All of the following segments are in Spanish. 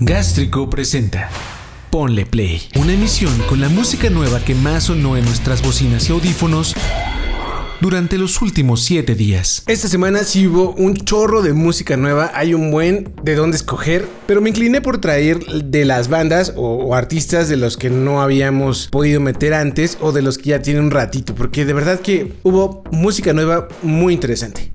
Gástrico presenta Ponle Play, una emisión con la música nueva que más sonó en nuestras bocinas y audífonos durante los últimos 7 días. Esta semana sí hubo un chorro de música nueva, hay un buen de dónde escoger, pero me incliné por traer de las bandas o, o, artistas de los que no habíamos podido meter antes o de los que ya tienen un ratito, porque de verdad que hubo música nueva muy interesante.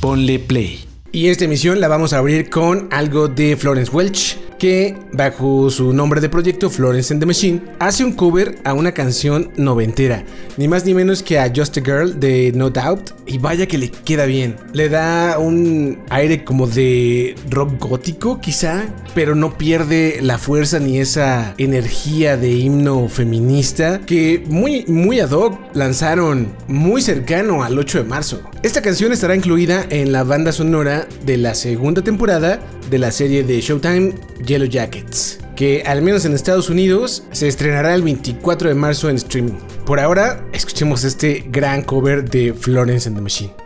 Ponle Play. Y esta emisión la vamos a abrir con algo de Florence Welch, que bajo su nombre de proyecto Florence and the Machine hace un cover a una canción noventera, ni más ni menos que a Just a Girl de No Doubt, y vaya que le queda bien. Le da un aire como de rock gótico quizá, pero no pierde la fuerza ni esa energía de himno feminista que muy muy ad hoc lanzaron muy cercano al 8 de marzo. Esta canción estará incluida en la banda sonora de la segunda temporada de la serie de Showtime Yellow Jackets, que al menos en Estados Unidos se estrenará el 24 de marzo en streaming. Por ahora, escuchemos este gran cover de Florence and the Machine.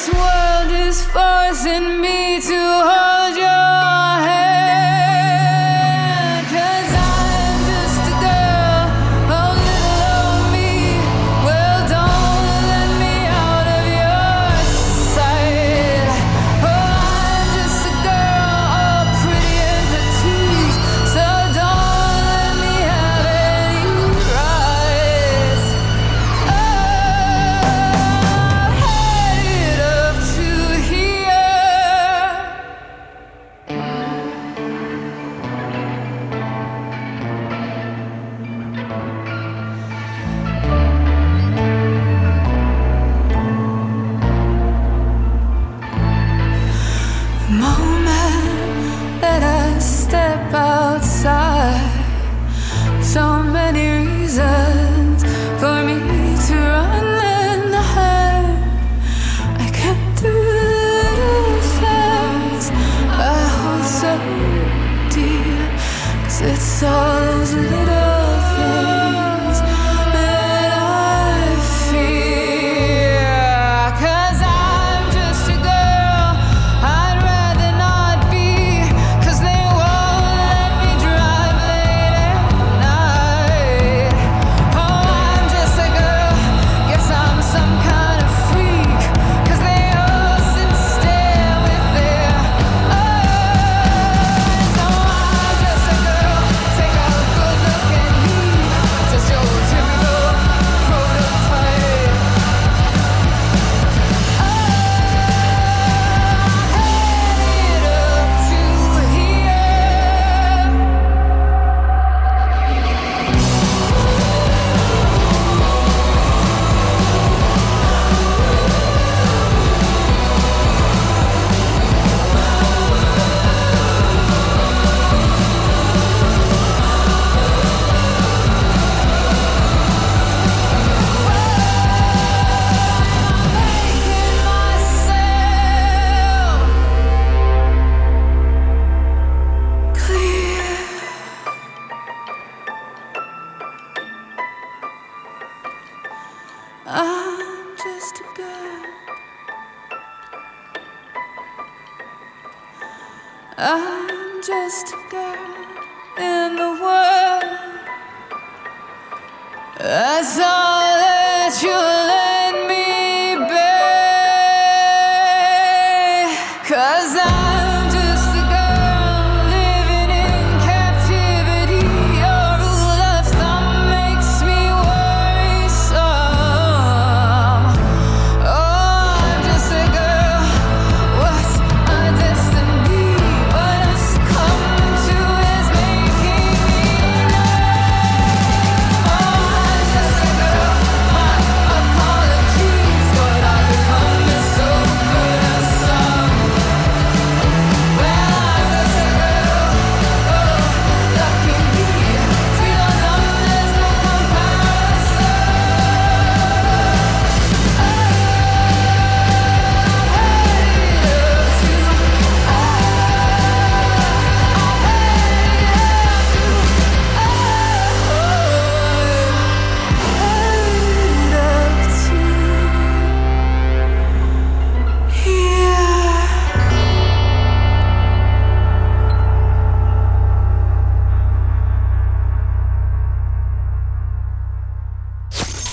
This world is forcing me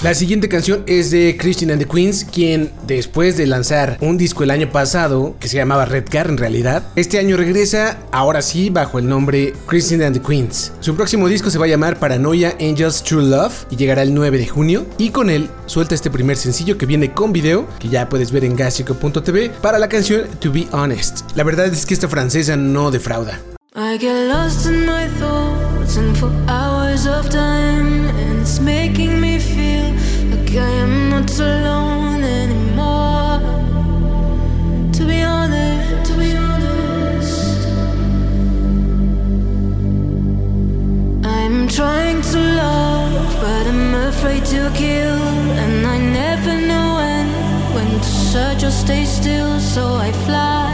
La siguiente canción es de Christine and the Queens, quien después de lanzar un disco el año pasado, que se llamaba Red Car en realidad, este año regresa, ahora sí, bajo el nombre Christine and the Queens. Su próximo disco se va a llamar Paranoia Angels True Love y llegará el 9 de junio, y con él suelta este primer sencillo que viene con video, que ya puedes ver en gasico.tv, para la canción To Be Honest. La verdad es que esta francesa no defrauda. I get lost of time, and it's making me feel like I am not alone anymore. To be honest, to be honest, I'm trying to love, but I'm afraid to kill, and I never know when when to search or stay still, so I fly.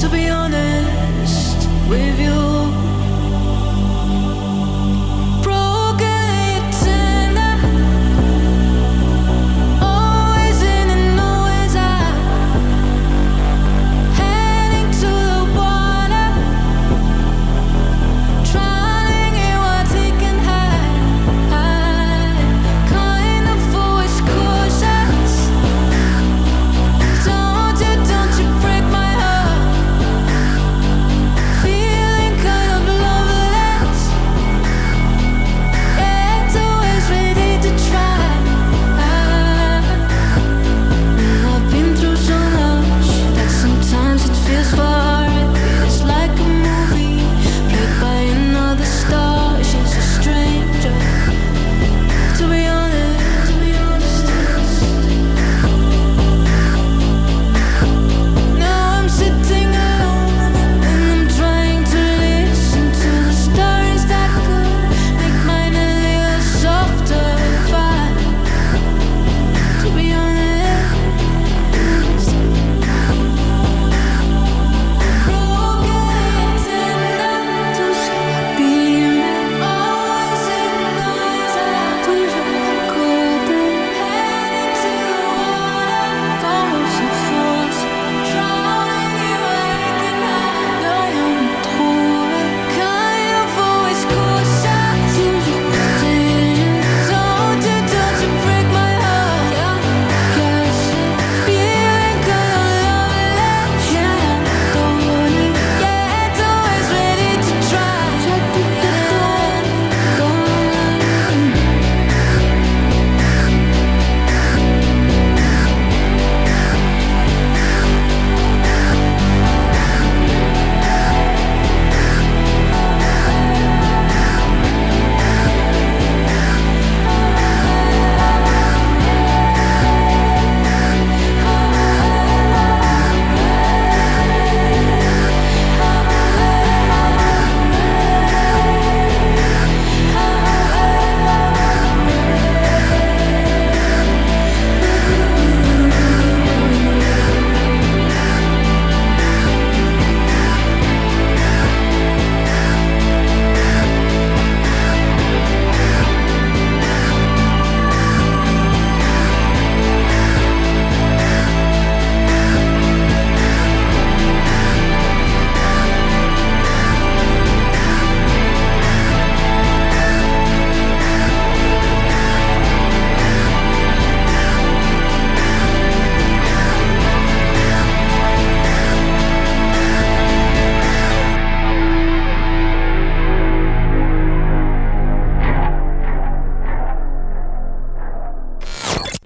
To be honest with you.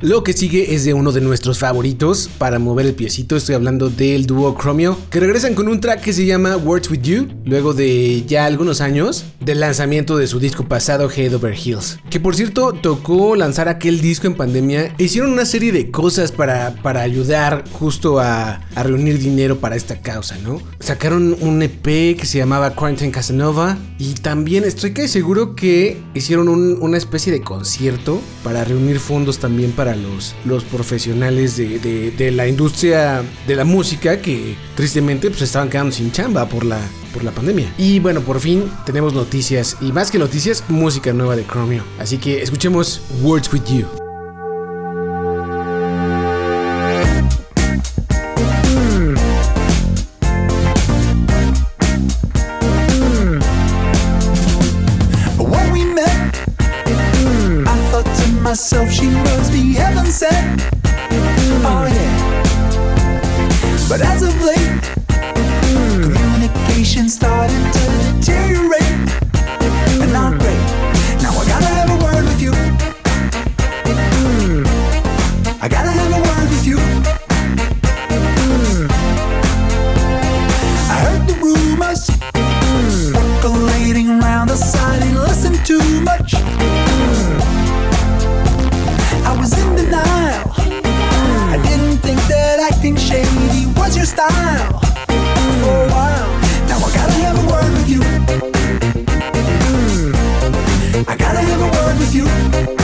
Lo que sigue es de uno de nuestros favoritos para mover el piecito. Estoy hablando del dúo Chromio, que regresan con un track que se llama Words With You, luego de ya algunos años del lanzamiento de su disco pasado Head Over Heels. Que por cierto, tocó lanzar aquel disco en pandemia. e Hicieron una serie de cosas para, para ayudar justo a, reunir dinero para esta causa, ¿no? Sacaron un EP que se llamaba Quarantine Casanova y también estoy casi seguro que hicieron un- una especie de concierto para reunir fondos también para los, los profesionales de, de- la industria de la música que tristemente pues estaban quedando sin chamba por la, por la pandemia. Y bueno, por fin tenemos noticias y más que noticias, música nueva de Chromio. Así que escuchemos Words With You. style for a while. Now I gotta have a word with you. Mm. I gotta have a word with you.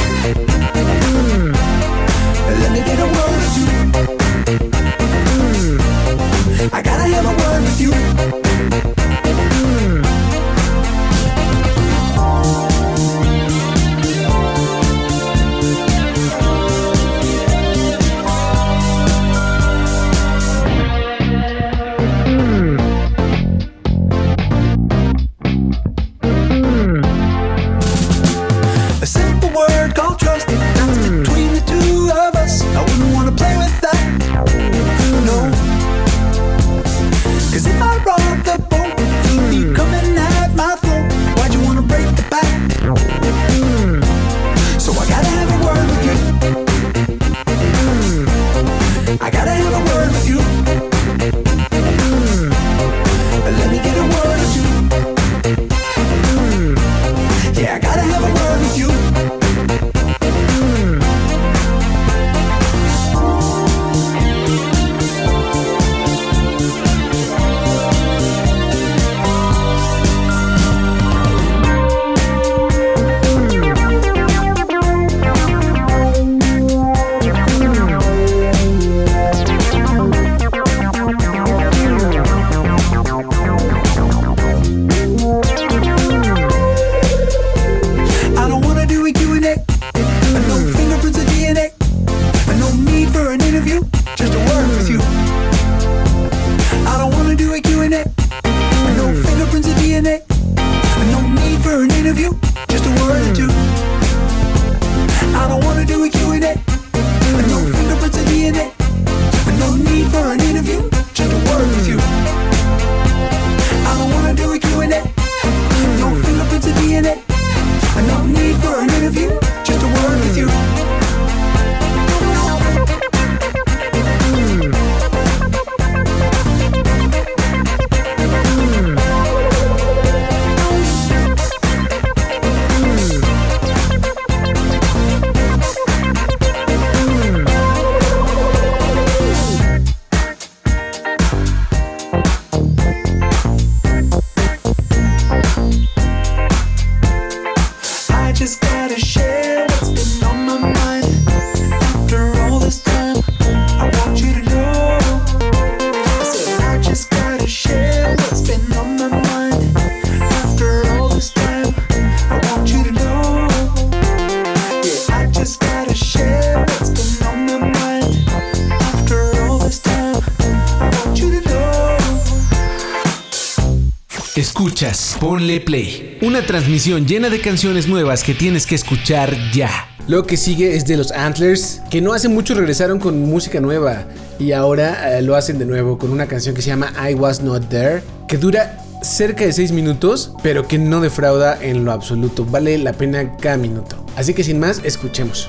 Escuchas Ponle Play, una transmisión llena de canciones nuevas que tienes que escuchar ya. Lo que sigue es de los Antlers, que no hace mucho regresaron con música nueva y ahora eh, lo hacen de nuevo con una canción que se llama I Was Not There, que dura cerca de 6 minutos, pero que no defrauda en lo absoluto. Vale la pena cada minuto. Así que sin más, escuchemos.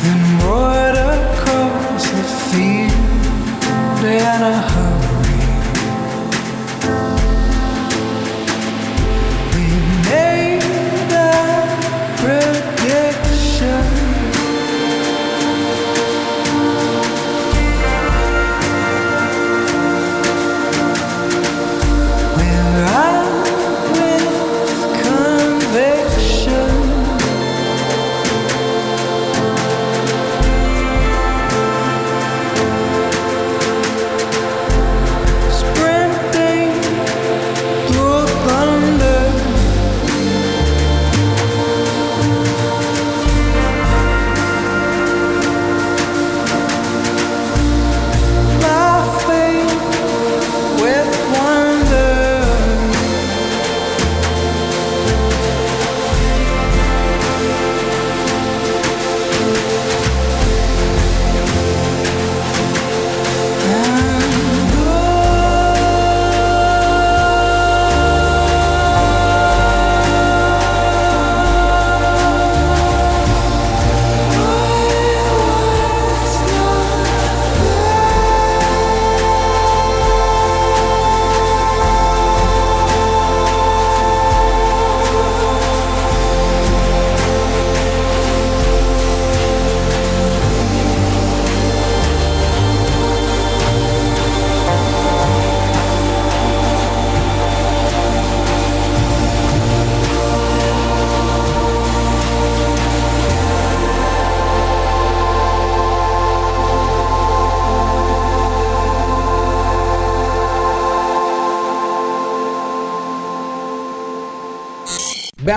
And roared across the field in a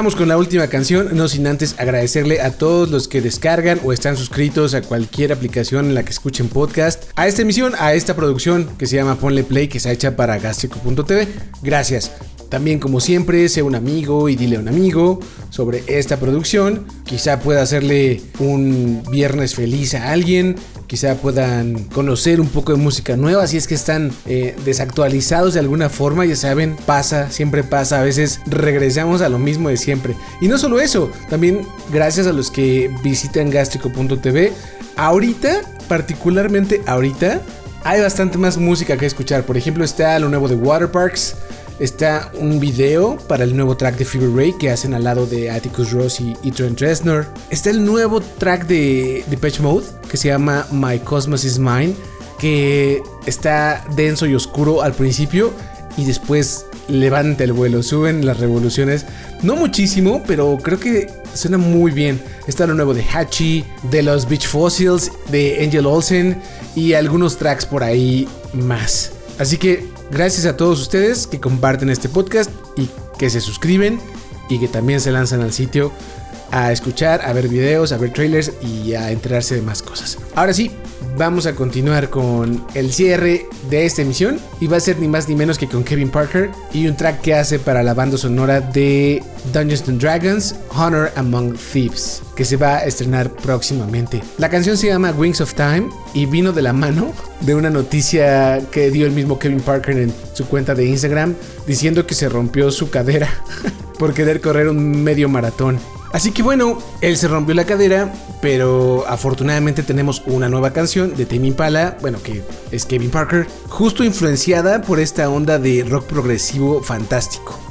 Con la última canción, no sin antes agradecerle a todos los que descargan o están suscritos a cualquier aplicación en la que escuchen podcast, a esta emisión, a esta producción que se llama Ponle Play, que está hecha para Gastrico.tv. Gracias. También como siempre, sé un amigo y dile a un amigo sobre esta producción. Quizá pueda hacerle un viernes feliz a alguien. Quizá puedan conocer un poco de música nueva si es que están eh, desactualizados de alguna forma. Ya saben, pasa, siempre pasa. A veces regresamos a lo mismo de siempre. Y no solo eso, también gracias a los que visitan gastrico.tv. Ahorita, particularmente ahorita, hay bastante más música que escuchar. Por ejemplo, está lo nuevo de Waterparks. Está un video para el nuevo track de Fever Ray que hacen al lado de Atticus Ross y, Trent Reznor. Está el nuevo track de Depeche Mode que se llama My Cosmos Is Mine, que está denso y oscuro al principio y después levanta el vuelo, suben las revoluciones. No muchísimo, pero creo que suena muy bien. Está lo nuevo de Hachi, de los Beach Fossils, de Angel Olsen y algunos tracks por ahí más. Así que gracias a todos ustedes que comparten este podcast y que se suscriben y que también se lanzan al sitio a escuchar, a ver videos, a ver trailers y a enterarse de más cosas. Ahora sí, vamos a continuar con el cierre de esta emisión y va a ser ni más ni menos que con Kevin Parker y un track que hace para la banda sonora de Dungeons and Dragons Honor Among Thieves que se va a estrenar próximamente. La canción se llama Wings of Time y vino de la mano de una noticia que dio el mismo Kevin Parker en su cuenta de Instagram diciendo que se rompió su cadera por querer correr un medio maratón. Así que bueno, él se rompió la cadera, pero afortunadamente tenemos una nueva canción de Tame Impala, bueno, que es Kevin Parker, justo influenciada por esta onda de rock progresivo fantástico.